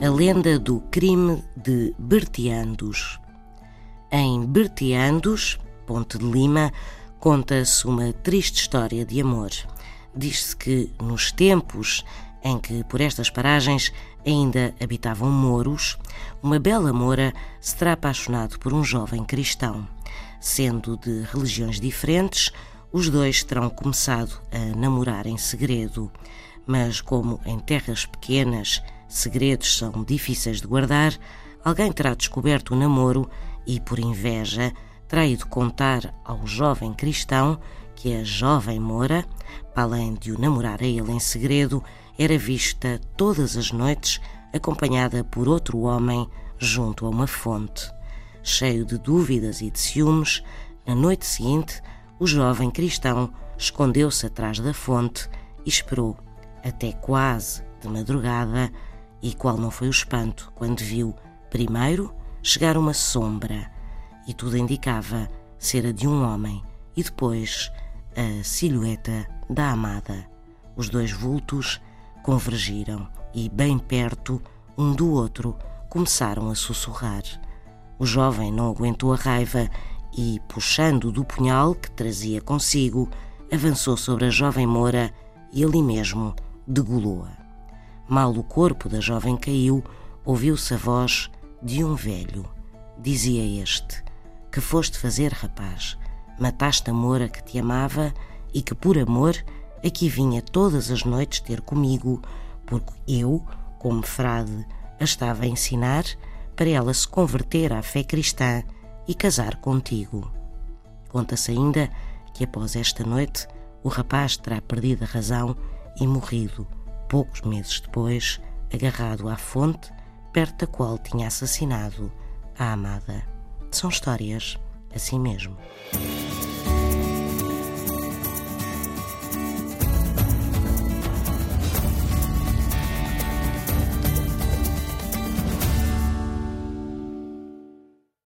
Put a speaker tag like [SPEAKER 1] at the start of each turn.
[SPEAKER 1] A lenda do crime de Bertiandos. Em Bertiandos, Ponte de Lima, conta-se uma triste história de amor. Diz-se que nos tempos em que por estas paragens ainda habitavam moros, uma bela moura se terá apaixonado por um jovem cristão. Sendo de religiões diferentes, os dois terão começado a namorar em segredo, mas como em terras pequenas segredos são difíceis de guardar, alguém terá descoberto o namoro e, por inveja, terá ido contar ao jovem cristão que a jovem Moura, para além de o namorar a ele em segredo, era vista todas as noites acompanhada por outro homem junto a uma fonte. Cheio de dúvidas e de ciúmes, na noite seguinte, o jovem cristão escondeu-se atrás da fonte e esperou, até quase de madrugada, e qual não foi o espanto quando viu, primeiro, chegar uma sombra, e tudo indicava ser a de um homem, e depois a silhueta da amada. Os dois vultos convergiram e, bem perto um do outro, começaram a sussurrar. O jovem não aguentou a raiva e, puxando do punhal que trazia consigo, avançou sobre a jovem Moura e ali mesmo degolou-a. Mal o corpo da jovem caiu, ouviu-se a voz de um velho. Dizia este: Que foste fazer, rapaz? Mataste a Moura que te amava e que, por amor, aqui vinha todas as noites ter comigo, porque eu, como frade, a estava a ensinar para ela se converter à fé cristã e casar contigo. Conta-se ainda que após esta noite o rapaz terá perdido a razão e morrido, poucos meses depois, agarrado à fonte perto da qual tinha assassinado a amada. São histórias assim mesmo.